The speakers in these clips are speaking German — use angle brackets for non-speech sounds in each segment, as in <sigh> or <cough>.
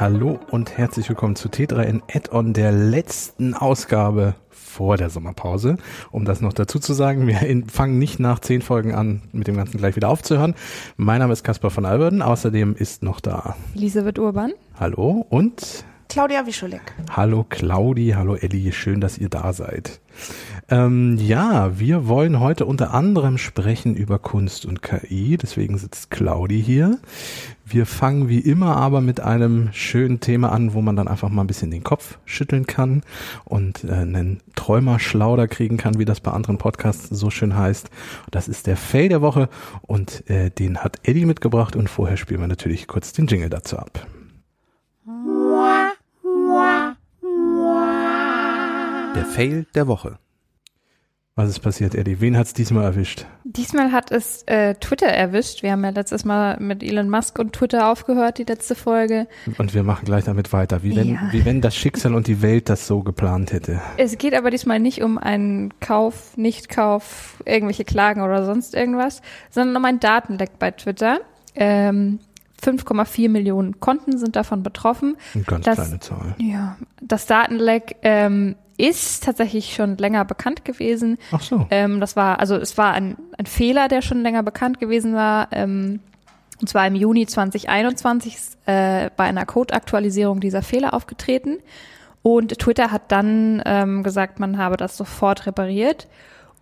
Hallo und herzlich willkommen zu T3N Add-on der letzten Ausgabe vor der Sommerpause. Um das noch dazu zu sagen, wir fangen nicht nach zehn Folgen an, mit dem Ganzen gleich wieder aufzuhören. Mein Name ist Caspar von Alberden. Außerdem ist noch da Elisabeth Urban. Hallo und Claudia Wischolek. Hallo Claudi, hallo Elli, schön, dass ihr da seid. Ähm, ja, wir wollen heute unter anderem sprechen über Kunst und KI, deswegen sitzt Claudi hier. Wir fangen wie immer aber mit einem schönen Thema an, wo man dann einfach mal ein bisschen den Kopf schütteln kann und äh, einen Träumerschlauder kriegen kann, wie das bei anderen Podcasts so schön heißt. Das ist der Fail der Woche und äh, den hat Eddie mitgebracht und vorher spielen wir natürlich kurz den Jingle dazu ab. Der Fail der Woche. Was ist passiert, Eddie? Wen hat es diesmal erwischt? Diesmal hat es äh, Twitter erwischt. Wir haben ja letztes Mal mit Elon Musk und Twitter aufgehört, die letzte Folge. Und wir machen gleich damit weiter, wie wenn, Ja. wie wenn das Schicksal und die Welt das so geplant hätte. Es geht aber diesmal nicht um einen Kauf, Nichtkauf, irgendwelche Klagen oder sonst irgendwas, sondern um ein Datenleck bei Twitter. Ähm, 5,4 Millionen Konten sind davon betroffen. Eine ganz Das- kleine Zahl. Ja, das Datenleck ähm, ist tatsächlich schon länger bekannt gewesen. Ach so. Ähm, das war, also es war ein, ein Fehler, der schon länger bekannt gewesen war. Ähm, und zwar im Juni 2021 ist, äh, bei einer Code-Aktualisierung dieser Fehler aufgetreten. Und Twitter hat dann ähm, gesagt, man habe das sofort repariert.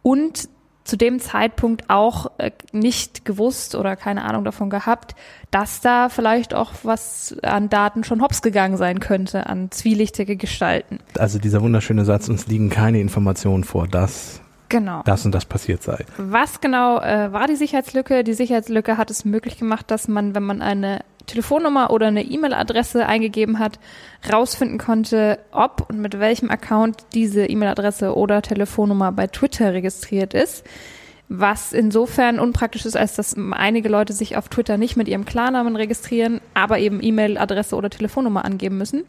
Und zu dem Zeitpunkt auch äh, nicht gewusst oder keine Ahnung davon gehabt, dass da vielleicht auch was an Daten schon hops gegangen sein könnte, an zwielichtige Gestalten. Also dieser wunderschöne Satz, uns liegen keine Informationen vor, dass Genau. das und das passiert sei. Was genau äh, war die Sicherheitslücke? Die Sicherheitslücke hat es möglich gemacht, dass man, wenn man eine Telefonnummer oder eine E-Mail-Adresse eingegeben hat, rausfinden konnte, ob und mit welchem Account diese E-Mail-Adresse oder Telefonnummer bei Twitter registriert ist. Was insofern unpraktisch ist, als dass einige Leute sich auf Twitter nicht mit ihrem Klarnamen registrieren, aber eben E-Mail-Adresse oder Telefonnummer angeben müssen.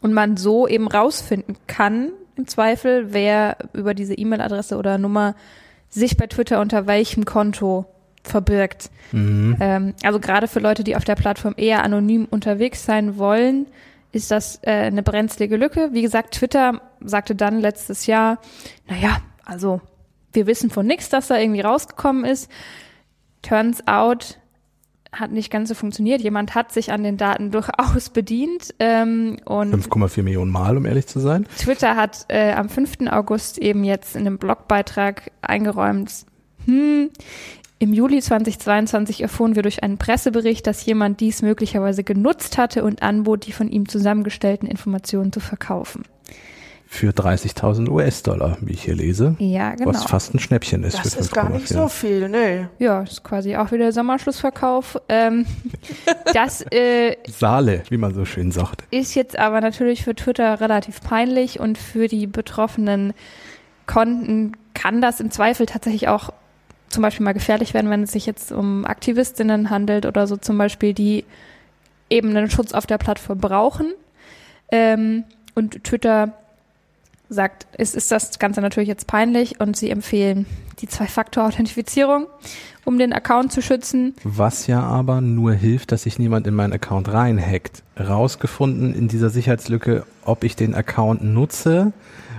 Und man so eben rausfinden kann, im Zweifel, wer über diese E-Mail-Adresse oder Nummer sich bei Twitter unter welchem Konto verbirgt. Mhm. Ähm, also gerade für Leute, die auf der Plattform eher anonym unterwegs sein wollen, ist das äh, eine brenzlige Lücke. Wie gesagt, Twitter sagte dann letztes Jahr, naja, also wir wissen von nichts, dass da irgendwie rausgekommen ist. Turns out hat nicht ganz so funktioniert. Jemand hat sich an den Daten <laughs> durchaus bedient ähm, und 5,4 Millionen Mal, um ehrlich zu sein. Twitter hat äh, am 5. August eben jetzt in einem Blogbeitrag eingeräumt, hm, im Juli 2022 erfuhren wir durch einen Pressebericht, dass jemand dies möglicherweise genutzt hatte und anbot, die von ihm zusammengestellten Informationen zu verkaufen. Für 30.000 US-Dollar, wie ich hier lese. Ja, genau. Was fast ein Schnäppchen ist Das für ist gar nicht 5,4. so viel, nee. Ja, ist quasi auch wieder Sommerschlussverkauf. Ähm, <laughs> das äh, Saale, wie man so schön sagt. ist jetzt aber natürlich für Twitter relativ peinlich und für die betroffenen Konten kann das im Zweifel tatsächlich auch zum Beispiel mal gefährlich werden, wenn es sich jetzt um Aktivistinnen handelt oder so zum Beispiel, die eben einen Schutz auf der Plattform brauchen. Ähm, und Twitter sagt, es ist das Ganze natürlich jetzt peinlich und sie empfehlen die Zwei-Faktor-Authentifizierung, um den Account zu schützen. Was ja aber nur hilft, dass sich niemand in meinen Account reinhackt. Rausgefunden in dieser Sicherheitslücke, ob ich den Account nutze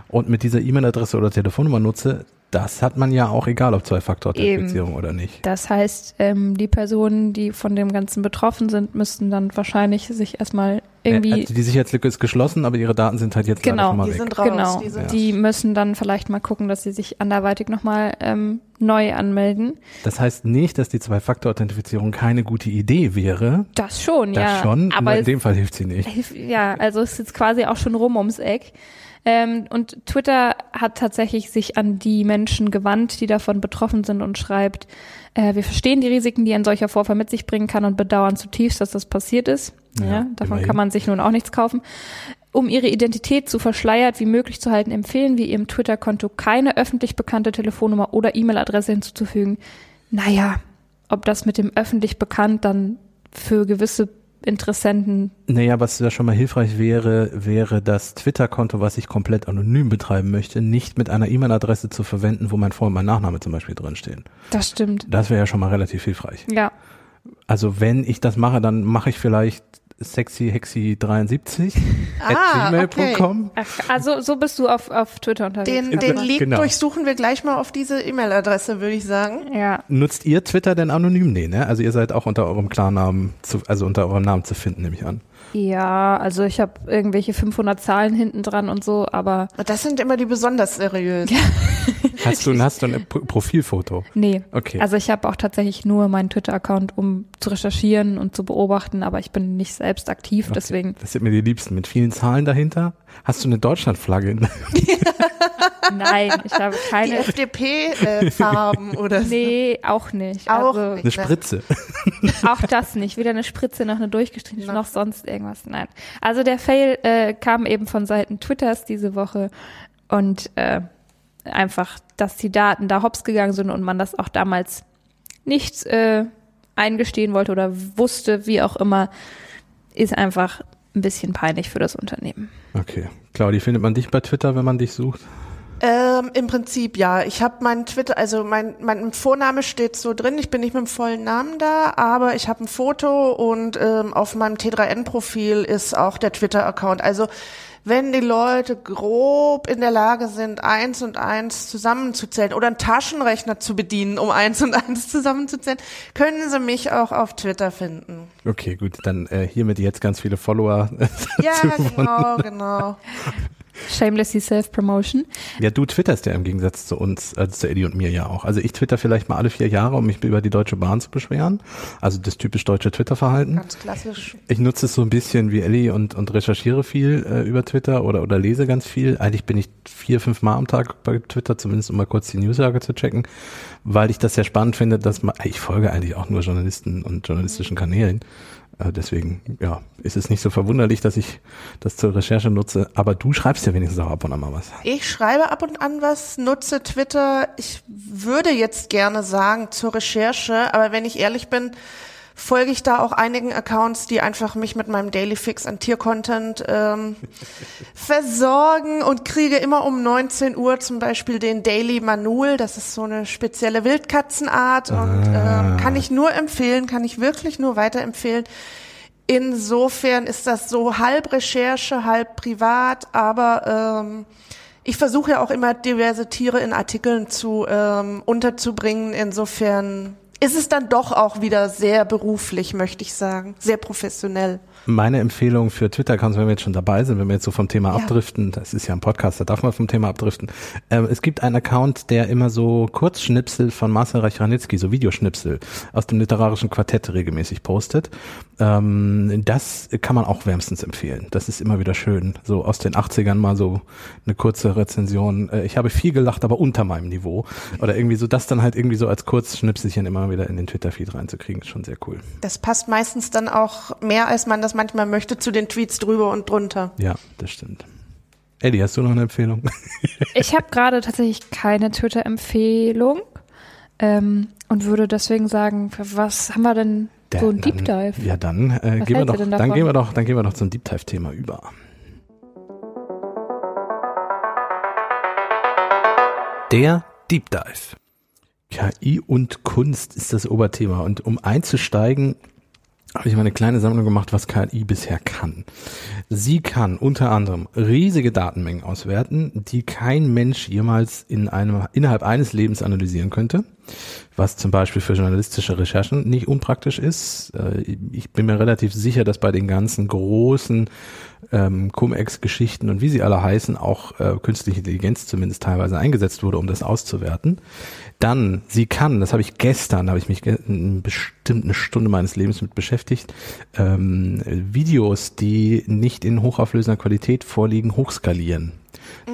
und mit dieser E-Mail-Adresse oder Telefonnummer nutze, das hat man ja auch egal, ob Zwei-Faktor-Authentifizierung oder nicht. Das heißt, ähm, die Personen, die von dem Ganzen betroffen sind, müssten dann wahrscheinlich sich erstmal irgendwie, Also die Sicherheitslücke ist geschlossen, aber ihre Daten sind halt jetzt Genau, schon mal Die weg. sind raus. genau, Die sind die müssen dann vielleicht mal gucken, dass sie sich anderweitig nochmal ähm, neu anmelden. Das heißt nicht, dass die Zwei-Faktor-Authentifizierung keine gute Idee wäre. Das schon, Das ja. schon, aber nur in dem Fall hilft sie nicht. <laughs> ja, also es ist jetzt quasi auch schon rum ums Eck. Ähm, und Twitter hat tatsächlich sich an die Menschen gewandt, die davon betroffen sind und schreibt, äh, wir verstehen die Risiken, die ein solcher Vorfall mit sich bringen kann und bedauern zutiefst, dass das passiert ist. Ja, Ja, davon immerhin. kann man sich nun auch nichts kaufen. Um ihre Identität so verschleiert wie möglich zu halten, empfehlen wir ihrem Twitter-Konto keine öffentlich bekannte Telefonnummer oder E-Mail-Adresse hinzuzufügen. Naja, ob das mit dem öffentlich bekannt dann für gewisse Interessenten Naja, was da schon mal hilfreich wäre, wäre das Twitter-Konto, was ich komplett anonym betreiben möchte, nicht mit einer E-Mail-Adresse zu verwenden, wo mein Vor- und mein Nachname zum Beispiel drinstehen. Das stimmt. Das wäre ja schon mal relativ hilfreich. Ja, Also wenn ich das mache, dann mache ich vielleicht sexyhexy73 <laughs> Ah, at gmail.com. Also so bist du auf, auf Twitter unterwegs. Den, Ja, den Link genau. durchsuchen wir gleich mal auf diese E-Mail-Adresse, würde ich sagen. ja. Nutzt ihr Twitter denn anonym? Nee, ne? Also ihr seid auch unter eurem Klarnamen, zu, also unter eurem Namen zu finden, nehme ich an. Ja, also ich habe irgendwelche 500 Zahlen hinten dran und so, aber Das sind immer die besonders seriösen. <laughs> <laughs> Hast du, hast du ein Pro- Profilfoto? nee. Okay. Also ich habe auch tatsächlich nur meinen Twitter-Account, um zu recherchieren und zu beobachten, aber ich bin nicht selbst aktiv, deswegen. Das sind mir die Liebsten. Mit vielen Zahlen dahinter. Hast du eine Deutschlandflagge? in- <laughs> Nein, ich habe Die keine. FDP-Farben <laughs> oder so. Nee, auch nicht. Auch also, nicht. Eine Spritze. Auch das nicht. Weder eine Spritze noch eine durchgestrichene noch sonst irgendwas. Nein. Also der Fail äh, kam eben von Seiten Twitters diese Woche und äh, einfach, dass die Daten da hops gegangen sind und man das auch damals nicht äh, eingestehen wollte oder wusste, wie auch immer, ist einfach ein bisschen peinlich für das Unternehmen. Okay. Claudi, findet man dich bei Twitter, wenn man dich sucht? Ähm, Im Prinzip ja. Ich habe meinen Twitter, also mein, mein Vorname steht so drin. Ich bin nicht mit dem vollen Namen da, aber ich habe ein Foto und ähm, auf meinem T3N-Profil ist auch der Twitter-Account. Also wenn die Leute grob in der Lage sind, eins und eins zusammenzuzählen oder einen Taschenrechner zu bedienen, um eins und eins zusammenzuzählen, können sie mich auch auf Twitter finden. Okay, gut. Dann äh, hiermit jetzt ganz viele Follower. <laughs> Ja, genau, genau. Shamelessly Self-Promotion. Ja, du twitterst ja im Gegensatz zu uns, also zu Eddie und mir ja auch. Also ich twitter vielleicht mal alle vier Jahre, um mich über die Deutsche Bahn zu beschweren. Also das typisch deutsche Twitter-Verhalten. Ganz klassisch. Ich nutze es so ein bisschen wie Ellie und, und recherchiere viel äh, über Twitter oder, oder lese ganz viel. Eigentlich bin ich vier, fünf Mal am Tag bei Twitter, zumindest um mal kurz die Newslage zu checken, weil ich das sehr spannend finde, dass man, ich folge eigentlich auch nur Journalisten und journalistischen Kanälen. Äh, deswegen, ja, ist es nicht so verwunderlich, dass ich das zur Recherche nutze. Aber du schreibst ja wenigstens auch ab und an mal was. Ich schreibe ab und an was, nutze Twitter. Ich würde jetzt gerne sagen zur Recherche, aber wenn ich ehrlich bin, folge ich da auch einigen Accounts, die einfach mich mit meinem Daily Fix an Tiercontent ähm, <laughs> versorgen und kriege immer um 19 Uhr zum Beispiel den Daily Manul. Das ist so eine spezielle Wildkatzenart und ähm, kann ich nur empfehlen, kann ich wirklich nur weiterempfehlen. Insofern ist das so halb Recherche, halb privat, aber ähm, ich versuche ja auch immer diverse Tiere in Artikeln zu ähm, unterzubringen. Insofern ist es dann doch auch wieder sehr beruflich, möchte ich sagen, sehr professionell. Meine Empfehlung für Twitter-Accounts, wenn wir jetzt schon dabei sind, wenn wir jetzt so vom Thema Ja. abdriften, das ist ja ein Podcast, da darf man vom Thema abdriften. Ähm, es gibt einen Account, der immer so Kurzschnipsel von Marcel Reich-Ranitzky, so Videoschnipsel aus dem literarischen Quartett regelmäßig postet. Ähm, das kann man auch wärmstens empfehlen. Das ist immer wieder schön. So aus den 80ern mal so eine kurze Rezension. Äh, ich habe viel gelacht, aber unter meinem Niveau. Oder irgendwie so, das dann halt irgendwie so als Kurzschnipselchen immer wieder in den Twitter-Feed reinzukriegen, ist schon sehr cool. Das passt meistens dann auch mehr, als man das manchmal möchte, zu den Tweets drüber und drunter. Ja, das stimmt. Eddie, hast du noch eine Empfehlung? <laughs> Ich habe gerade tatsächlich keine Twitter-Empfehlung ähm, und würde deswegen sagen, für was haben wir denn so ein Deep Dann- Dive? Ja, dann äh, gehen wir doch, dann gehen wir doch, dann gehen wir doch zum Deep Dive Thema über. Der Deep Dive. KI und Kunst ist das Oberthema und um einzusteigen, habe ich mal eine kleine Sammlung gemacht, was KI bisher kann. Sie kann unter anderem riesige Datenmengen auswerten, die kein Mensch jemals in einem, innerhalb eines Lebens analysieren könnte, was zum Beispiel für journalistische Recherchen nicht unpraktisch ist. Äh, Ich bin mir relativ sicher, dass bei den ganzen großen ähm, Cum-Ex-Geschichten und wie sie alle heißen, auch äh, künstliche Intelligenz zumindest teilweise eingesetzt wurde, um das auszuwerten. Dann, sie kann, das habe ich gestern, habe ich mich bestimmt eine Stunde meines Lebens mit beschäftigt, ähm, Videos, die nicht in hochauflösender Qualität vorliegen, hochskalieren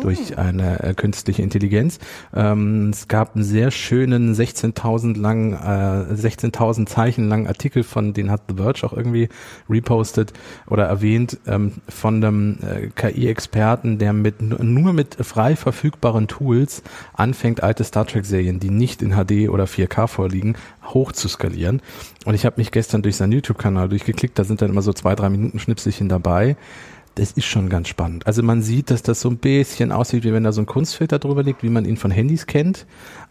durch eine äh, künstliche Intelligenz. Ähm, es gab einen sehr schönen 16.000 langen, äh, 16.000 Zeichen langen Artikel von, den hat The Verge auch irgendwie repostet oder erwähnt, ähm, von einem äh, KI-Experten, der mit nur mit frei verfügbaren Tools anfängt, alte Star Trek-Serien, die nicht in HD oder 4K vorliegen, hoch zu skalieren. Und ich habe mich gestern durch seinen YouTube-Kanal durchgeklickt, da sind dann immer so zwei, drei Minuten Schnipselchen dabei das ist schon ganz spannend. Also man sieht, dass das so ein bisschen aussieht, wie wenn da so ein Kunstfilter drüber liegt, wie man ihn von Handys kennt.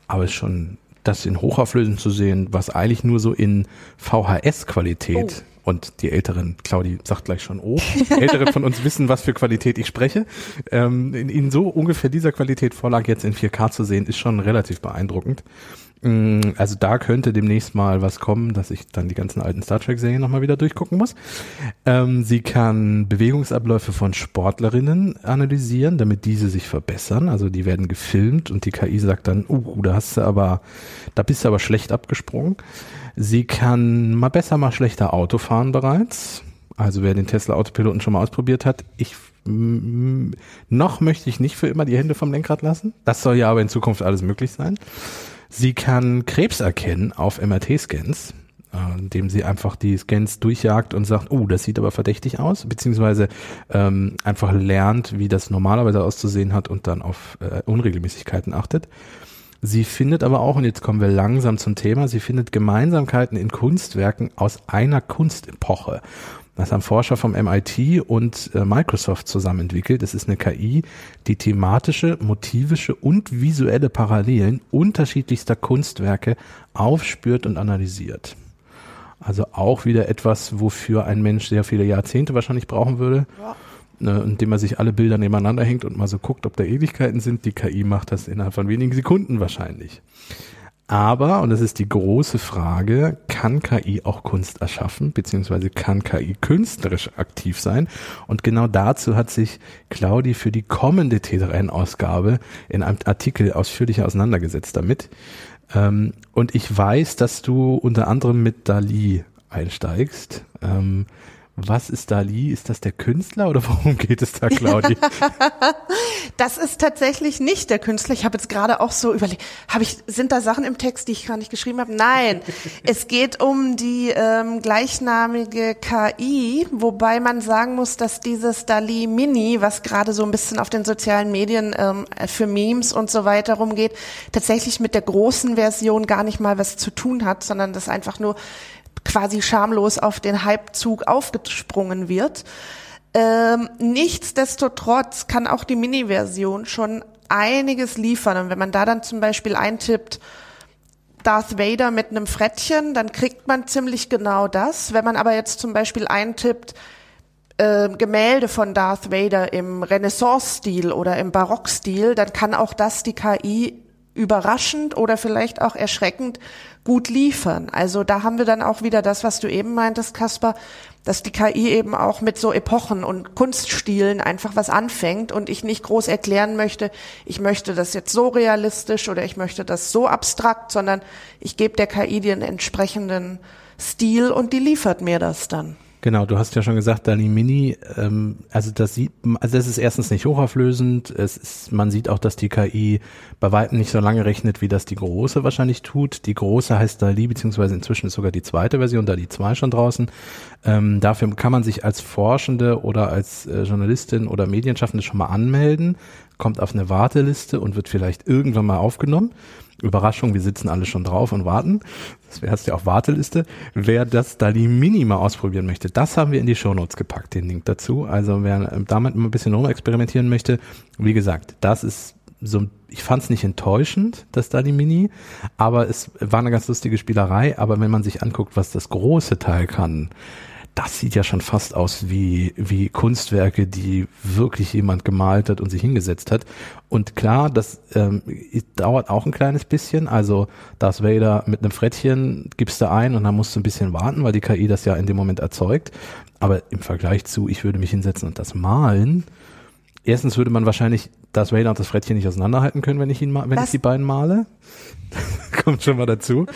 Aber es ist schon, das in Hochauflösung zu sehen, was eigentlich nur so in VHS-Qualität Und die Älteren, Claudi sagt gleich schon, oh, Ältere von uns wissen, was für Qualität ich spreche. Ähm, in, in so ungefähr dieser Qualität Vorlag jetzt in 4K zu sehen, ist schon relativ beeindruckend. Mm, also da könnte demnächst mal was kommen, dass ich dann die ganzen alten Star Trek-Serien nochmal wieder durchgucken muss. Ähm, sie kann Bewegungsabläufe von Sportlerinnen analysieren, damit diese sich verbessern. Also die werden gefilmt und die KI sagt dann, uh, da hast du aber, da bist du aber schlecht abgesprungen. Sie kann mal besser, mal schlechter Auto fahren bereits. Also wer den Tesla Autopiloten schon mal ausprobiert hat, ich noch möchte ich nicht für immer die Hände vom Lenkrad lassen. Das soll ja aber in Zukunft alles möglich sein. Sie kann Krebs erkennen auf MRT-Scans, äh, indem sie einfach die Scans durchjagt und sagt, oh, das sieht aber verdächtig aus, beziehungsweise ähm, einfach lernt, wie das normalerweise auszusehen hat und dann auf äh, Unregelmäßigkeiten achtet. Sie findet aber auch, und jetzt kommen wir langsam zum Thema, sie findet Gemeinsamkeiten in Kunstwerken aus einer Kunstepoche. Das haben Forscher vom MIT und äh, Microsoft zusammen entwickelt. Es ist eine KI, die thematische, motivische und visuelle Parallelen unterschiedlichster Kunstwerke aufspürt und analysiert. Also auch wieder etwas, wofür ein Mensch sehr viele Jahrzehnte wahrscheinlich brauchen würde. Ja. Ne, indem er sich alle Bilder nebeneinander hängt und mal so guckt, ob da Ewigkeiten sind. Die KI macht das innerhalb von wenigen Sekunden wahrscheinlich. Aber, und das ist die große Frage, kann KI auch Kunst erschaffen, beziehungsweise kann KI künstlerisch aktiv sein? Und genau dazu hat sich Claudi für die kommende T3N-Ausgabe in einem Artikel ausführlich auseinandergesetzt damit. Ähm, und ich weiß, dass du unter anderem mit Dali einsteigst. Was ist Dali? Ist das der Künstler oder worum geht es da, Claudi? <laughs> das ist tatsächlich nicht der Künstler. Ich habe jetzt gerade auch so überlegt, habe ich, sind da Sachen im Text, die ich gar nicht geschrieben habe? Nein, <laughs> es geht um die ähm, gleichnamige KI, wobei man sagen muss, dass dieses Dali Mini, was gerade so ein bisschen auf den sozialen Medien ähm, für Memes und so weiter rumgeht, tatsächlich mit der großen Version gar nicht mal was zu tun hat, sondern das einfach nur quasi schamlos auf den Hypezug aufgesprungen wird. Ähm, nichtsdestotrotz kann auch die Mini-Version schon einiges liefern. Und wenn man da dann zum Beispiel eintippt, Darth Vader mit einem Frettchen, dann kriegt man ziemlich genau das. Wenn man aber jetzt zum Beispiel eintippt, äh, Gemälde von Darth Vader im Renaissance-Stil oder im Barock-Stil, dann kann auch das die KI überraschend oder vielleicht auch erschreckend gut liefern. Also da haben wir dann auch wieder das, was du eben meintest, Kasper, dass die KI eben auch mit so Epochen und Kunststilen einfach was anfängt und ich nicht groß erklären möchte, ich möchte das jetzt so realistisch oder ich möchte das so abstrakt, sondern ich gebe der KI den entsprechenden Stil und die liefert mir das dann. Genau, du hast ja schon gesagt, Dali Mini, ähm, also das sieht, also das ist erstens nicht hochauflösend, es ist, man sieht auch, dass die KI bei weitem nicht so lange rechnet, wie das die große wahrscheinlich tut. Die große heißt Dali, beziehungsweise inzwischen ist sogar die zweite Version, Dali 2 schon draußen. Ähm, dafür kann man sich als Forschende oder als äh, Journalistin oder Medienschaffende schon mal anmelden, kommt auf eine Warteliste und wird vielleicht irgendwann mal aufgenommen. Überraschung, wir sitzen alle schon drauf und warten. Das wäre ja auch Warteliste. Wer das Dali Mini mal ausprobieren möchte, das haben wir in die Shownotes gepackt, den Link dazu. Also wer damit mal ein bisschen rumexperimentieren möchte, wie gesagt, das ist so, ich fand es nicht enttäuschend, das Dali Mini, aber es war eine ganz lustige Spielerei. Aber wenn man sich anguckt, was das große Teil kann, das sieht ja schon fast aus wie, wie Kunstwerke, die wirklich jemand gemalt hat und sich hingesetzt hat. Und klar, das ähm, dauert auch ein kleines bisschen. Also Darth Vader mit einem Frettchen gibst du ein und dann musst du ein bisschen warten, weil die KI das ja in dem Moment erzeugt. Aber im Vergleich zu, ich würde mich hinsetzen und das malen, erstens würde man wahrscheinlich Darth Vader und das Frettchen nicht auseinanderhalten können, wenn ich ihn mal, wenn das ich die beiden male. <laughs> Kommt schon mal dazu.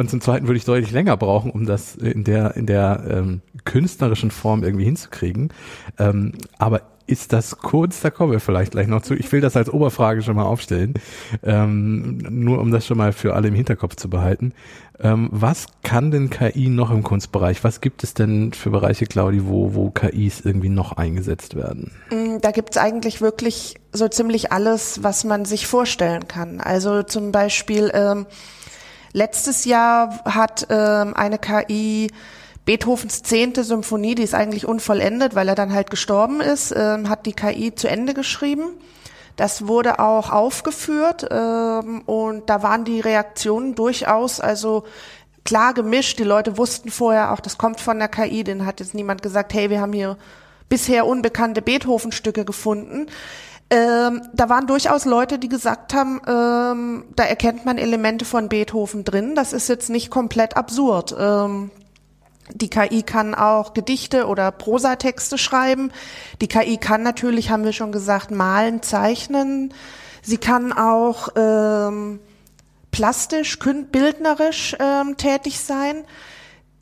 Und zum Zweiten würde ich deutlich länger brauchen, um das in der in der ähm, künstlerischen Form irgendwie hinzukriegen. Ähm, aber ist das kurz, da kommen wir vielleicht gleich noch zu. Ich will das als Oberfrage schon mal aufstellen, ähm, nur um das schon mal für alle im Hinterkopf zu behalten. Ähm, was kann denn KI noch im Kunstbereich? Was gibt es denn für Bereiche, Claudi, wo, wo KIs irgendwie noch eingesetzt werden? Mm, da gibt es eigentlich wirklich so ziemlich alles, was man sich vorstellen kann. Also zum Beispiel ähm, letztes Jahr hat ähm, eine KI Beethovens zehnte Symphonie, die ist eigentlich unvollendet, weil er dann halt gestorben ist, äh, hat die KI zu Ende geschrieben. Das wurde auch aufgeführt ähm, und da waren die Reaktionen durchaus also klar gemischt. Die Leute wussten vorher auch, das kommt von der KI. Den hat jetzt niemand gesagt, hey, wir haben hier bisher unbekannte Beethoven-Stücke gefunden. Ähm, da waren durchaus Leute, die gesagt haben, ähm, da erkennt man Elemente von Beethoven drin. Das ist jetzt nicht komplett absurd. Ähm, die KI kann auch Gedichte oder Prosatexte schreiben. Die KI kann natürlich, haben wir schon gesagt, malen, zeichnen. Sie kann auch ähm, plastisch, bildnerisch ähm, tätig sein.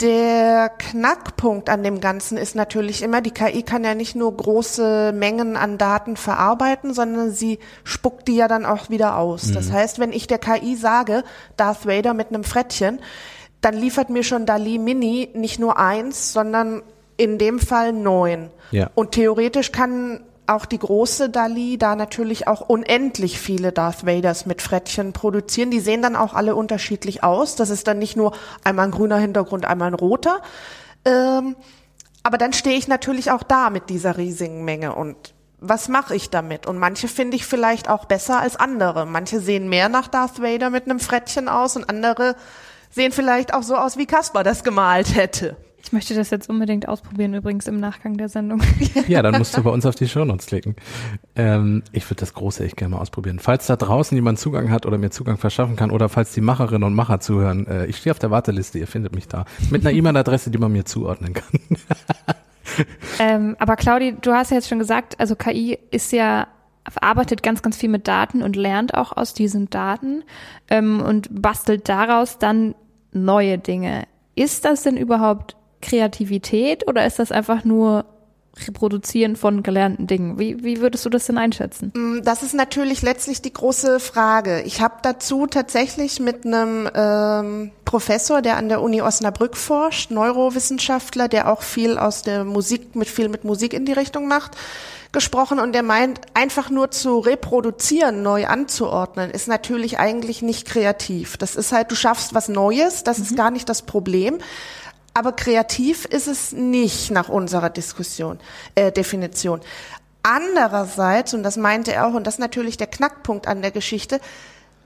Der Knackpunkt an dem Ganzen ist natürlich immer, die KI kann ja nicht nur große Mengen an Daten verarbeiten, sondern sie spuckt die ja dann auch wieder aus. Mhm. Das heißt, wenn ich der KI sage, Darth Vader mit einem Frettchen, dann liefert mir schon Dali Mini nicht nur eins, sondern in dem Fall neun. Ja. Und theoretisch kann auch die große Dali da natürlich auch unendlich viele Darth Vaders mit Frettchen produzieren. Die sehen dann auch alle unterschiedlich aus. Das ist dann nicht nur einmal ein grüner Hintergrund, einmal ein roter. Ähm, aber dann stehe ich natürlich auch da mit dieser riesigen Menge und was mache ich damit? Und manche finde ich vielleicht auch besser als andere. Manche sehen mehr nach Darth Vader mit einem Frettchen aus und andere sehen vielleicht auch so aus, wie Caspar das gemalt hätte. Ich möchte das jetzt unbedingt ausprobieren, übrigens im Nachgang der Sendung. <laughs> Ja, dann musst du bei <laughs> uns auf die Shownotes klicken. Ähm, ich würde das Große echt gerne mal ausprobieren. Falls da draußen jemand Zugang hat oder mir Zugang verschaffen kann oder falls die Macherinnen und Macher zuhören, äh, ich stehe auf der Warteliste, ihr findet mich da. Mit einer <laughs> E-Mail-Adresse, die man mir zuordnen kann. ähm, aber Claudi, du hast ja jetzt schon gesagt, also KI ist ja arbeitet ganz, ganz viel mit Daten und lernt auch aus diesen Daten ähm, und bastelt daraus dann neue Dinge. Ist das denn überhaupt Kreativität oder ist das einfach nur Reproduzieren von gelernten Dingen. Wie, wie würdest du das denn einschätzen? Mm, das ist natürlich letztlich die große Frage. Ich habe dazu tatsächlich mit einem ähm, Professor, der an der Uni Osnabrück forscht, Neurowissenschaftler, der auch viel aus der Musik, mit viel mit Musik in die Richtung macht, gesprochen und der meint, einfach nur zu reproduzieren, neu anzuordnen, ist natürlich eigentlich nicht kreativ. Das ist halt, du schaffst was Neues, das mhm. ist gar nicht das Problem. Aber kreativ ist es nicht nach unserer Diskussion, äh, Definition. Andererseits, und das meinte er auch, und das ist natürlich der Knackpunkt an der Geschichte,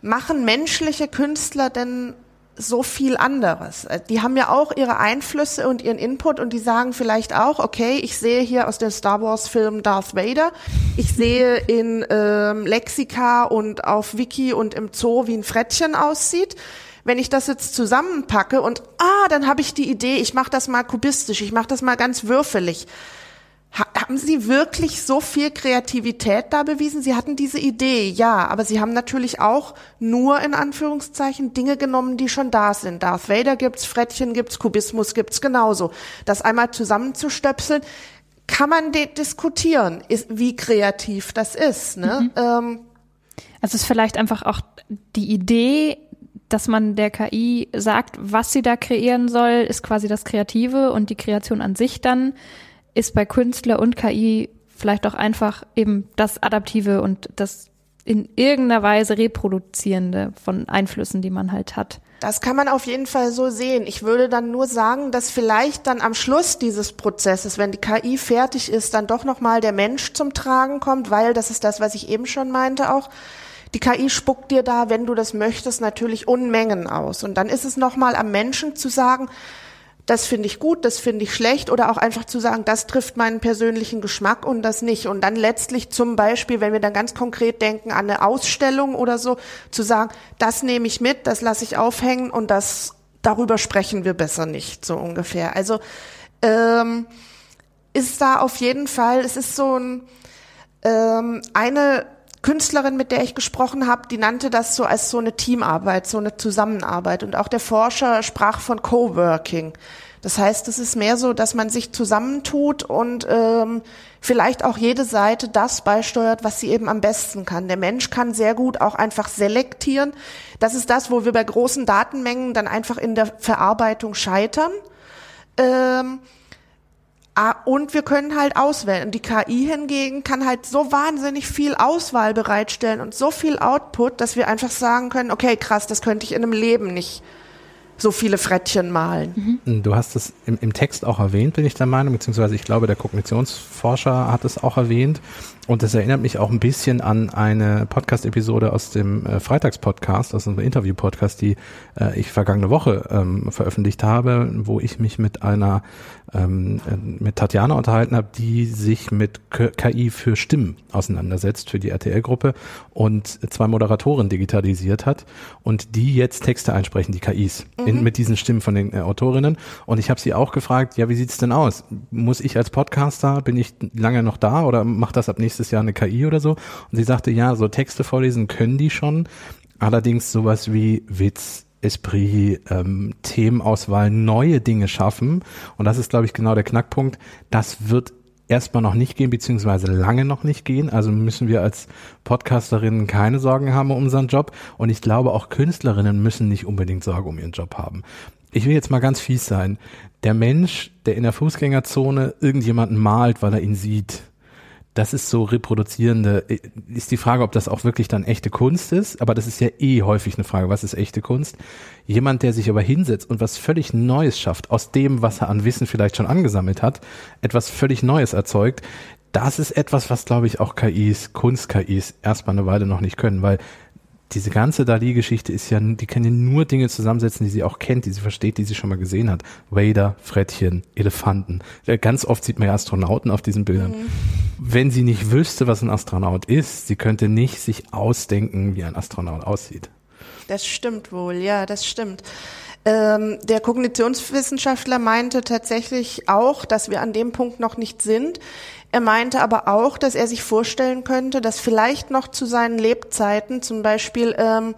machen menschliche Künstler denn so viel anderes. Äh, die haben ja auch ihre Einflüsse und ihren Input und die sagen vielleicht auch, okay, ich sehe hier aus dem Star Wars Film Darth Vader, ich sehe in ähm, Lexika und auf Wiki und im Zoo, wie ein Frettchen aussieht. Wenn ich das jetzt zusammenpacke und ah, dann habe ich die Idee, ich mache das mal kubistisch, ich mache das mal ganz würfelig. Ha haben Sie wirklich so viel Kreativität da bewiesen? Sie hatten diese Idee, ja, aber Sie haben natürlich auch nur in Anführungszeichen Dinge genommen, die schon da sind. Darth Vader gibt's, Frettchen gibt's, Kubismus gibt's genauso. Das einmal zusammenzustöpseln, kann man diskutieren, ist, wie kreativ das ist. Ne? Mhm. Ähm, also es ist vielleicht einfach auch die Idee, dass man der KI sagt, was sie da kreieren soll, ist quasi das Kreative und die Kreation an sich dann ist bei Künstler und KI vielleicht auch einfach eben das Adaptive und das in irgendeiner Weise reproduzierende von Einflüssen, die man halt hat. Das kann man auf jeden Fall so sehen. Ich würde dann nur sagen, dass vielleicht dann am Schluss dieses Prozesses, wenn die KI fertig ist, dann doch nochmal der Mensch zum Tragen kommt, weil das ist das, was ich eben schon meinte auch die KI spuckt dir da, wenn du das möchtest, natürlich Unmengen aus. Und dann ist es nochmal am Menschen zu sagen, das finde ich gut, das finde ich schlecht oder auch einfach zu sagen, das trifft meinen persönlichen Geschmack und das nicht. Und dann letztlich zum Beispiel, wenn wir dann ganz konkret denken an eine Ausstellung oder so, zu sagen, das nehme ich mit, das lasse ich aufhängen und das darüber sprechen wir besser nicht, so ungefähr. Also ähm, ist da auf jeden Fall, es ist so ein ähm, eine Künstlerin, mit der ich gesprochen habe, die nannte das so als so eine Teamarbeit, so eine Zusammenarbeit. Und auch der Forscher sprach von Coworking. Das heißt, es ist mehr so, dass man sich zusammentut und ähm, vielleicht auch jede Seite das beisteuert, was sie eben am besten kann. Der Mensch kann sehr gut auch einfach selektieren. Das ist das, wo wir bei großen Datenmengen dann einfach in der Verarbeitung scheitern. Ähm, Ah, und wir können halt auswählen. Und die KI hingegen kann halt so wahnsinnig viel Auswahl bereitstellen und so viel Output, dass wir einfach sagen können, okay, krass, das könnte ich in einem Leben nicht so viele Frettchen malen. Mhm. Du hast es im, im Text auch erwähnt, bin ich der Meinung, beziehungsweise ich glaube, der Kognitionsforscher hat es auch erwähnt. Und das erinnert mich auch ein bisschen an eine Podcast-Episode aus dem äh, Freitagspodcast, aus einem Interview-Podcast, die äh, ich vergangene Woche ähm, veröffentlicht habe, wo ich mich mit einer ähm, äh, mit Tatjana unterhalten habe, die sich mit KI für Stimmen auseinandersetzt, für die RTL-Gruppe und zwei Moderatoren digitalisiert hat und die jetzt Texte einsprechen, die KIs, mhm. in, mit diesen Stimmen von den äh, Autorinnen. Und ich habe sie auch gefragt, ja, wie sieht's denn aus? Muss ich als Podcaster, bin ich lange noch da oder macht das ab nächstes Jahr eine KI oder so? Und sie sagte, ja, so Texte vorlesen können die schon, allerdings sowas wie Witz, Esprit, ähm, Themenauswahl, neue Dinge schaffen. Und das ist, glaube ich, genau der Knackpunkt. Das wird erstmal noch nicht gehen, beziehungsweise lange noch nicht gehen. Also müssen wir als Podcasterinnen keine Sorgen haben um unseren Job. Und ich glaube, auch Künstlerinnen müssen nicht unbedingt Sorge um ihren Job haben. Ich will jetzt mal ganz fies sein. Der Mensch, der in der Fußgängerzone irgendjemanden malt, weil er ihn sieht, das ist so reproduzierende, äh, ist die Frage, ob das auch wirklich dann echte Kunst ist, aber das ist ja eh häufig eine Frage, was ist echte Kunst? Jemand, der sich aber hinsetzt und was völlig Neues schafft, aus dem, was er an Wissen vielleicht schon angesammelt hat, etwas völlig Neues erzeugt, das ist etwas, was glaube ich auch KIs, Kunst-KIs erstmal eine Weile noch nicht können, weil diese ganze Dali-Geschichte ist ja, die kann ja nur Dinge zusammensetzen, die sie auch kennt, die sie versteht, die sie schon mal gesehen hat. Vader, Frettchen, Elefanten. Äh, ganz oft sieht man ja Astronauten auf diesen Bildern. Mhm. Wenn sie nicht wüsste, was ein Astronaut ist, sie könnte nicht sich ausdenken, wie ein Astronaut aussieht. Das stimmt wohl, ja, das stimmt. Ähm, der Kognitionswissenschaftler meinte tatsächlich auch, dass wir an dem Punkt noch nicht sind. Er meinte aber auch, dass er sich vorstellen könnte, dass vielleicht noch zu seinen Lebzeiten zum Beispiel ähm,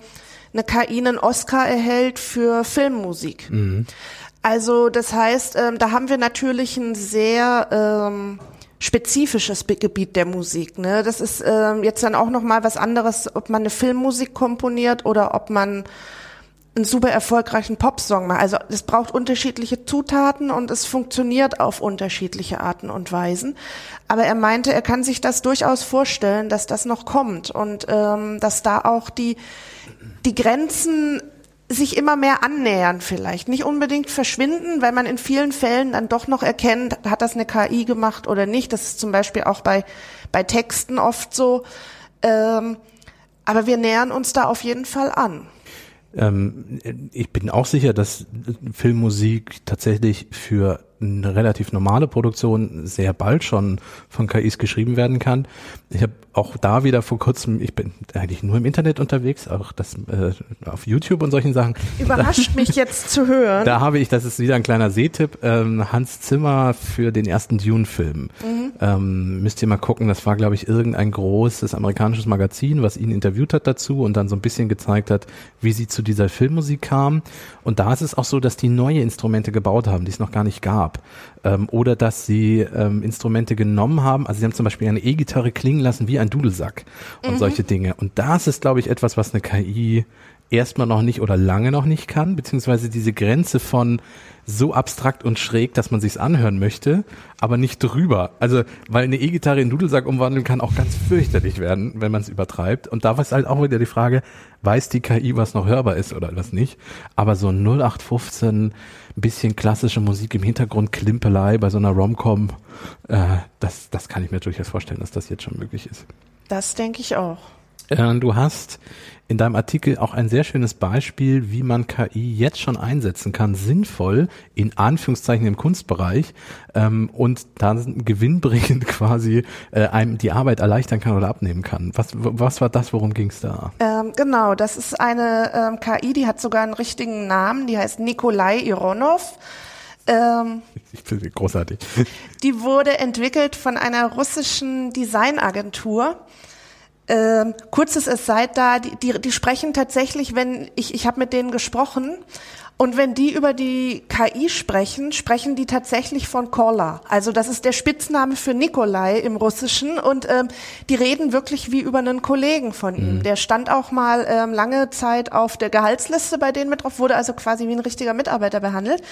eine KI einen Oscar erhält für Filmmusik. Mhm. Also das heißt, ähm, da haben wir natürlich ein sehr ähm, spezifisches Gebiet der Musik. Ne? Das ist ähm, jetzt dann auch noch mal was anderes, ob man eine Filmmusik komponiert oder ob man einen super erfolgreichen Popsong macht. Also es braucht unterschiedliche Zutaten und es funktioniert auf unterschiedliche Arten und Weisen. Aber er meinte, er kann sich das durchaus vorstellen, dass das noch kommt und ähm, dass da auch die die Grenzen sich immer mehr annähern vielleicht. Nicht unbedingt verschwinden, weil man in vielen Fällen dann doch noch erkennt, hat das eine KI gemacht oder nicht. Das ist zum Beispiel auch bei, bei Texten oft so. Ähm, aber wir nähern uns da auf jeden Fall an. Ähm, ich bin auch sicher, dass Filmmusik tatsächlich für eine relativ normale Produktion sehr bald schon von KIs geschrieben werden kann. Ich habe auch da wieder vor kurzem, ich bin eigentlich nur im Internet unterwegs, auch das äh, auf YouTube und solchen Sachen. Überrascht da, <laughs> mich jetzt zu hören. Da habe ich, das ist wieder ein kleiner Sehtipp, ähm, Hans Zimmer für den ersten Dune-Film. Mhm. Ähm, müsst ihr mal gucken, das war, glaube ich, irgendein großes amerikanisches Magazin, was ihn interviewt hat dazu und dann so ein bisschen gezeigt hat, wie sie zu dieser Filmmusik kam. Und da ist es auch so, dass die neue Instrumente gebaut haben, die es noch gar nicht gab. Ähm, oder dass sie ähm, Instrumente genommen haben, also sie haben zum Beispiel eine E-Gitarre klingen lassen wie ein Dudelsack und mhm. solche Dinge. Und das ist, glaube ich, etwas, was eine KI erstmal noch nicht oder lange noch nicht kann, beziehungsweise diese Grenze von so abstrakt und schräg, dass man sich's anhören möchte, aber nicht drüber. Also, weil eine E-Gitarre in Dudelsack umwandeln kann auch ganz fürchterlich werden, wenn man es übertreibt. Und da ist halt auch wieder die Frage, weiß die KI, was noch hörbar ist oder was nicht? Aber so 0815, bisschen klassische Musik im Hintergrund, Klimpelei bei so einer Romcom, äh, das, das kann ich mir durchaus vorstellen, dass das jetzt schon möglich ist. Das denke ich auch. Äh, du hast in deinem Artikel auch ein sehr schönes Beispiel, wie man KI jetzt schon einsetzen kann, sinnvoll in Anführungszeichen im Kunstbereich ähm, und dann gewinnbringend <laughs> quasi äh, einem die Arbeit erleichtern kann oder abnehmen kann. Was, was war das, worum ging es da? Ähm, genau, das ist eine ähm, KI, die hat sogar einen richtigen Namen, die heißt Nikolai Ironov. Ähm, <laughs> ich finde sie großartig. Die wurde entwickelt von einer russischen Designagentur ähm, kurzes es seit da, die, die, die sprechen tatsächlich, wenn ich, ich habe mit denen gesprochen und wenn die über die KI sprechen, sprechen die tatsächlich von Kola. Also das ist der Spitzname für Nikolai im Russischen und ähm, die reden wirklich wie über einen Kollegen von ihm. Mhm. Der stand auch mal ähm, lange Zeit auf der Gehaltsliste bei denen mit drauf, wurde also quasi wie ein richtiger Mitarbeiter behandelt.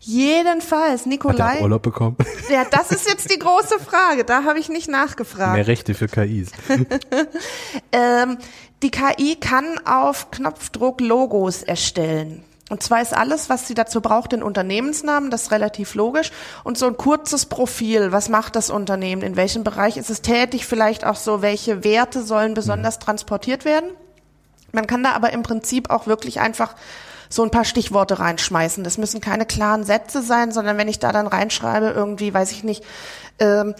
Jedenfalls, Nikolai. Hat er Urlaub bekommen? <laughs> Ja, das ist jetzt die große Frage. Da habe ich nicht nachgefragt. Mehr Rechte für KIs. <laughs> ähm, die KI kann auf Knopfdruck Logos erstellen. Und zwar ist alles, was sie dazu braucht, den Unternehmensnamen, das ist relativ logisch, und so ein kurzes Profil. Was macht das Unternehmen? In welchem Bereich ist es tätig? Vielleicht auch so, welche Werte sollen besonders transportiert werden? Man kann da aber im Prinzip auch wirklich einfach so ein paar Stichworte reinschmeißen. Das müssen keine klaren Sätze sein, sondern wenn ich da dann reinschreibe, irgendwie, weiß ich nicht, ähm,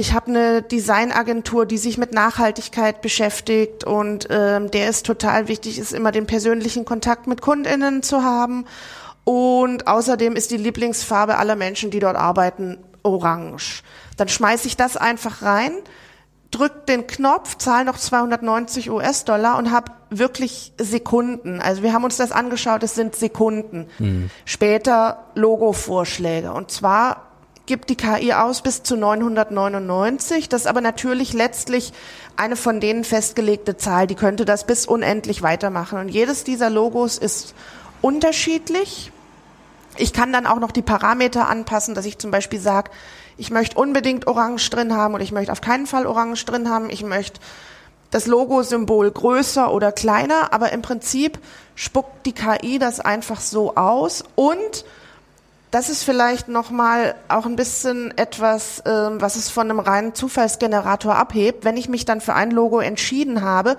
ich habe eine Designagentur, die sich mit Nachhaltigkeit beschäftigt und ähm, der ist total wichtig, ist immer den persönlichen Kontakt mit Kundinnen zu haben. Und außerdem ist die Lieblingsfarbe aller Menschen, die dort arbeiten, orange. Dann schmeiße ich das einfach rein, drück den Knopf, zahle noch 290 US-Dollar und habe wirklich Sekunden. Also wir haben uns das angeschaut, es sind Sekunden. Mhm. Später Logo-Vorschläge. Und zwar gibt die KI aus bis zu 999. Das ist aber natürlich letztlich eine von denen festgelegte Zahl. Die könnte das bis unendlich weitermachen. Und jedes dieser Logos ist unterschiedlich. Ich kann dann auch noch die Parameter anpassen, dass ich zum Beispiel sage, ich möchte unbedingt Orange drin haben oder ich möchte auf keinen Fall Orange drin haben. Ich möchte das Logo-Symbol größer oder kleiner, aber im Prinzip spuckt die KI das einfach so aus und das ist vielleicht nochmal auch ein bisschen etwas, ähm, was es von einem reinen Zufallsgenerator abhebt. Wenn ich mich dann für ein Logo entschieden habe,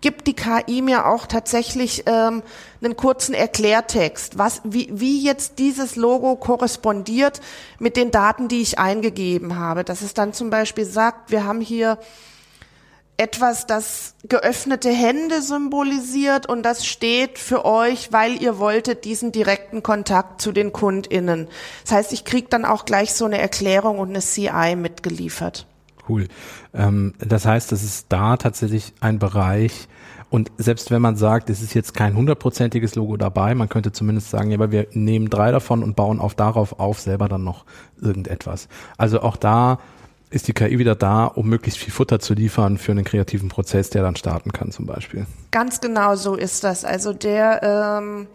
gibt die KI mir auch tatsächlich ähm, einen kurzen Erklärtext, was, wie, wie jetzt dieses Logo korrespondiert mit den Daten, die ich eingegeben habe. Dass es dann zum Beispiel sagt, wir haben hier etwas, das geöffnete Hände symbolisiert und das steht für euch, weil ihr wolltet diesen direkten Kontakt zu den KundInnen. Das heißt, ich kriege dann auch gleich so eine Erklärung und eine CI mitgeliefert. Cool. Ähm, das heißt, es ist da tatsächlich ein Bereich, und selbst wenn man sagt, es ist jetzt kein hundertprozentiges Logo dabei, man könnte zumindest sagen, ja, aber wir nehmen drei davon und bauen auf darauf auf selber dann noch irgendetwas. Also auch da ist die KI wieder da, um möglichst viel Futter zu liefern für einen kreativen Prozess, der dann starten kann zum Beispiel. Ganz genau so ist das. Also der ähm,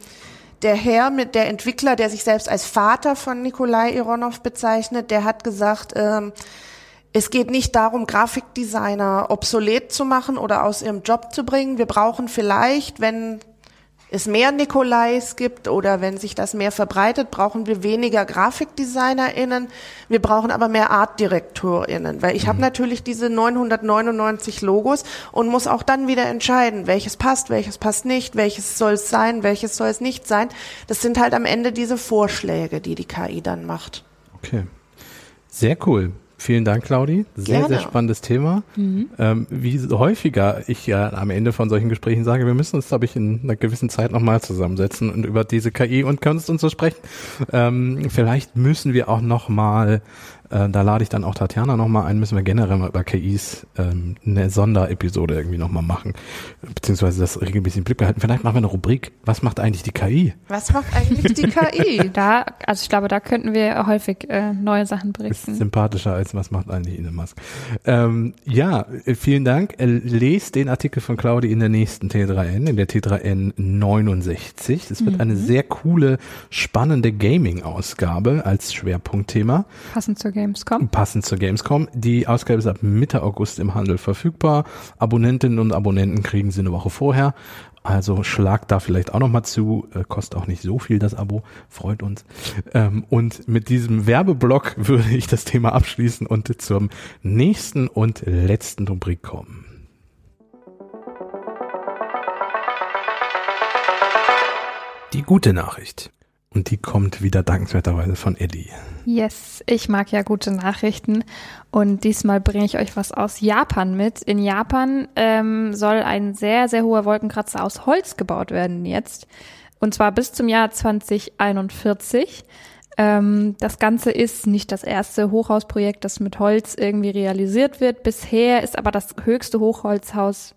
der Herr mit der Entwickler, der sich selbst als Vater von Nikolai Ironov bezeichnet, der hat gesagt, ähm, es geht nicht darum, Grafikdesigner obsolet zu machen oder aus ihrem Job zu bringen. Wir brauchen vielleicht, wenn es mehr Nikolais gibt oder wenn sich das mehr verbreitet, brauchen wir weniger GrafikdesignerInnen. Wir brauchen aber mehr ArtdirektorInnen, weil ich mhm. habe natürlich diese 999 Logos und muss auch dann wieder entscheiden, welches passt, welches passt nicht, welches soll es sein, welches soll es nicht sein. Das sind halt am Ende diese Vorschläge, die die KI dann macht. Okay. Sehr cool. Vielen Dank, Claudi. Sehr, Gerne. sehr spannendes Thema. Mhm. Ähm, wie häufiger ich ja am Ende von solchen Gesprächen sage, wir müssen uns, glaube ich, in einer gewissen Zeit nochmal zusammensetzen und über diese KI und Kunst und so sprechen. Ähm, vielleicht müssen wir auch nochmal äh, da lade ich dann auch Tatjana nochmal ein, müssen wir generell mal über KIs ähm, eine Sonderepisode irgendwie nochmal machen. Beziehungsweise das regelmäßig im Blick behalten. Vielleicht machen wir eine Rubrik, was macht eigentlich die KI? Was macht eigentlich die KI? <laughs> da, also ich glaube, da könnten wir häufig äh, neue Sachen berichten. Ist sympathischer als was macht eigentlich Elon Musk. Ähm, ja, vielen Dank. Äh, lest den Artikel von Claudi in der nächsten T3N, in der T3N 69. Das wird mhm. eine sehr coole, spannende Gaming-Ausgabe als Schwerpunktthema. Passend zur Gamescom. Passend zur Gamescom. Die Ausgabe ist ab Mitte August im Handel verfügbar. Abonnentinnen und Abonnenten kriegen sie eine Woche vorher. Also schlag da vielleicht auch noch mal zu. Äh, kostet auch nicht so viel das Abo. Freut uns. Ähm, und mit diesem Werbeblock <laughs> würde ich das Thema abschließen und zum nächsten und letzten Rubrik kommen. Die gute Nachricht. Und die kommt wieder dankenswerterweise von Ellie. Yes, ich mag ja gute Nachrichten. Und diesmal bringe ich euch was aus Japan mit. In Japan ähm, soll ein sehr, sehr hoher Wolkenkratzer aus Holz gebaut werden jetzt. Und zwar bis zum Jahr 2041. Ähm, das Ganze ist nicht das erste Hochhausprojekt, das mit Holz irgendwie realisiert wird. Bisher ist aber das höchste Hochholzhaus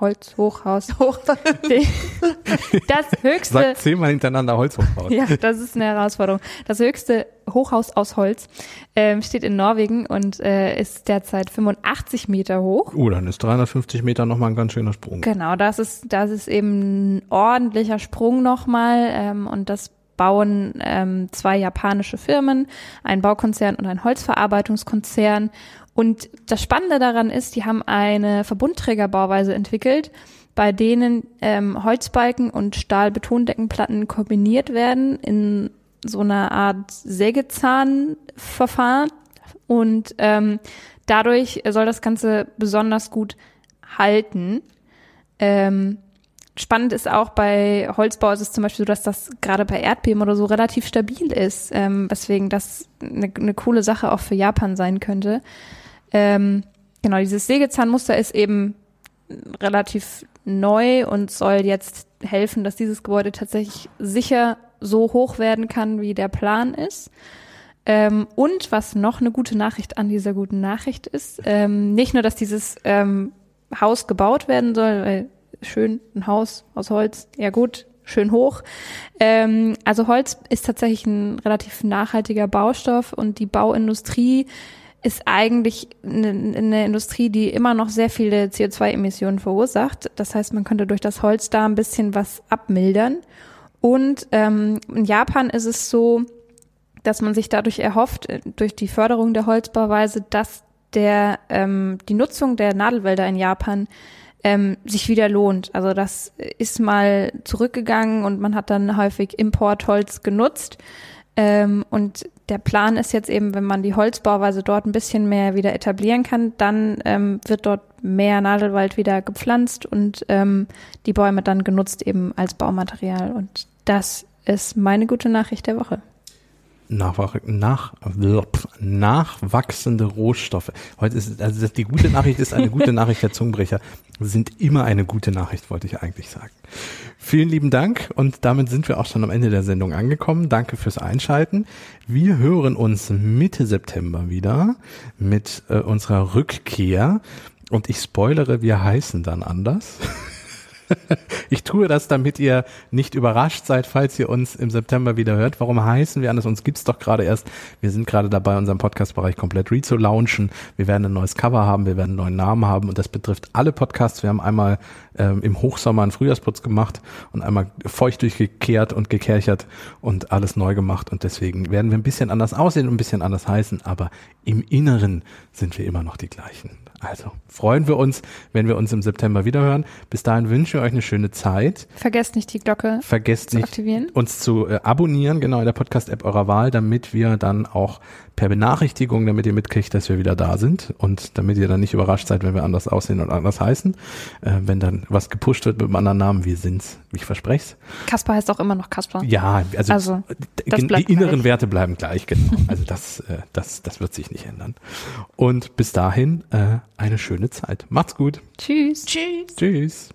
Holzhochhaus. <laughs> Hoch das höchste. Sag zehnmal hintereinander Holzhochhaus. ja, das ist eine Herausforderung. Das höchste Hochhaus aus Holz ähm, steht in Norwegen und äh, ist derzeit 85 Meter hoch. Uh, dann ist 350 Meter nochmal ein ganz schöner Sprung. Genau, das ist, das ist eben ein ordentlicher Sprung nochmal ähm, und das bauen ähm, zwei japanische Firmen, ein Baukonzern und ein Holzverarbeitungskonzern. Und das Spannende daran ist, die haben eine Verbundträgerbauweise entwickelt, bei denen ähm, Holzbalken und Stahlbetondeckenplatten kombiniert werden in so einer Art Sägezahnverfahren und ähm, dadurch soll das Ganze besonders gut halten. Ähm, spannend ist auch bei Holzbau ist es zum Beispiel so, dass das gerade bei Erdbeben oder so relativ stabil ist, ähm, weswegen das eine, eine coole Sache auch für Japan sein könnte. Ähm, genau, dieses Sägezahnmuster ist eben relativ neu und soll jetzt helfen, dass dieses Gebäude tatsächlich sicher so hoch werden kann, wie der Plan ist. Ähm, und was noch eine gute Nachricht an dieser guten Nachricht ist, ähm, nicht nur, dass dieses ähm, Haus gebaut werden soll, weil schön ein Haus aus Holz, ja gut, schön hoch. Ähm, also Holz ist tatsächlich ein relativ nachhaltiger Baustoff und die Bauindustrie ist eigentlich eine, eine Industrie, die immer noch sehr viele CO2-Emissionen verursacht. Das heißt, man könnte durch das Holz da ein bisschen was abmildern. Und ähm, in Japan ist es so, dass man sich dadurch erhofft, äh, durch die Förderung der Holzbauweise, dass der ähm, die Nutzung der Nadelwälder in Japan ähm, sich wieder lohnt. Also das ist mal zurückgegangen und man hat dann häufig Importholz genutzt. Ähm, und der Plan ist jetzt eben, wenn man die Holzbauweise dort ein bisschen mehr wieder etablieren kann, dann ähm, wird dort mehr Nadelwald wieder gepflanzt und ähm, die Bäume dann genutzt eben als Baumaterial. Und das ist meine gute Nachricht der Woche. Nachwach nach, nachwachsende Rohstoffe. Heute ist, also die gute Nachricht ist eine gute Nachricht der Zungenbrecher. Sind immer eine gute Nachricht, wollte ich eigentlich sagen. Vielen lieben Dank und damit sind wir auch schon am Ende der Sendung angekommen. Danke fürs Einschalten. Wir hören uns Mitte September wieder mit äh, unserer Rückkehr und ich spoilere, wir heißen dann anders. <laughs> <laughs> ich tue das, damit ihr nicht überrascht seid, falls ihr uns im September wieder hört. Warum heißen wir anders? Uns gibt's doch gerade erst. Wir sind gerade dabei, unseren Podcast-Bereich komplett re-zu-launchen. Wir werden ein neues Cover haben, wir werden einen neuen Namen haben und das betrifft alle Podcasts. Wir haben einmal ähm, im Hochsommer einen Frühjahrsputz gemacht und einmal feucht durchgekehrt und gekerchert und alles neu gemacht und deswegen werden wir ein bisschen anders aussehen und ein bisschen anders heißen, aber im Inneren sind wir immer noch die gleichen. Also freuen wir uns, wenn wir uns im September wiederhören. Bis dahin wünschen wir euch eine schöne Zeit. Vergesst nicht die Glocke Vergesst zu nicht, aktivieren. uns zu äh, abonnieren, genau in der Podcast-App eurer Wahl, damit wir dann auch per Benachrichtigung, damit ihr mitkriegt, dass wir wieder da sind und damit ihr dann nicht überrascht seid, wenn wir anders aussehen und anders heißen. Äh, wenn dann was gepusht wird mit einem anderen Namen, wir sind's, ich verspreche Kaspar heißt auch immer noch Kaspar. Ja, also, Also, die, das die inneren gleich. Werte bleiben gleich, genau. Also das, äh, das, das wird sich nicht ändern. Und bis dahin äh, eine schöne Zeit. Macht's gut. Tschüss. Tschüss. Tschüss.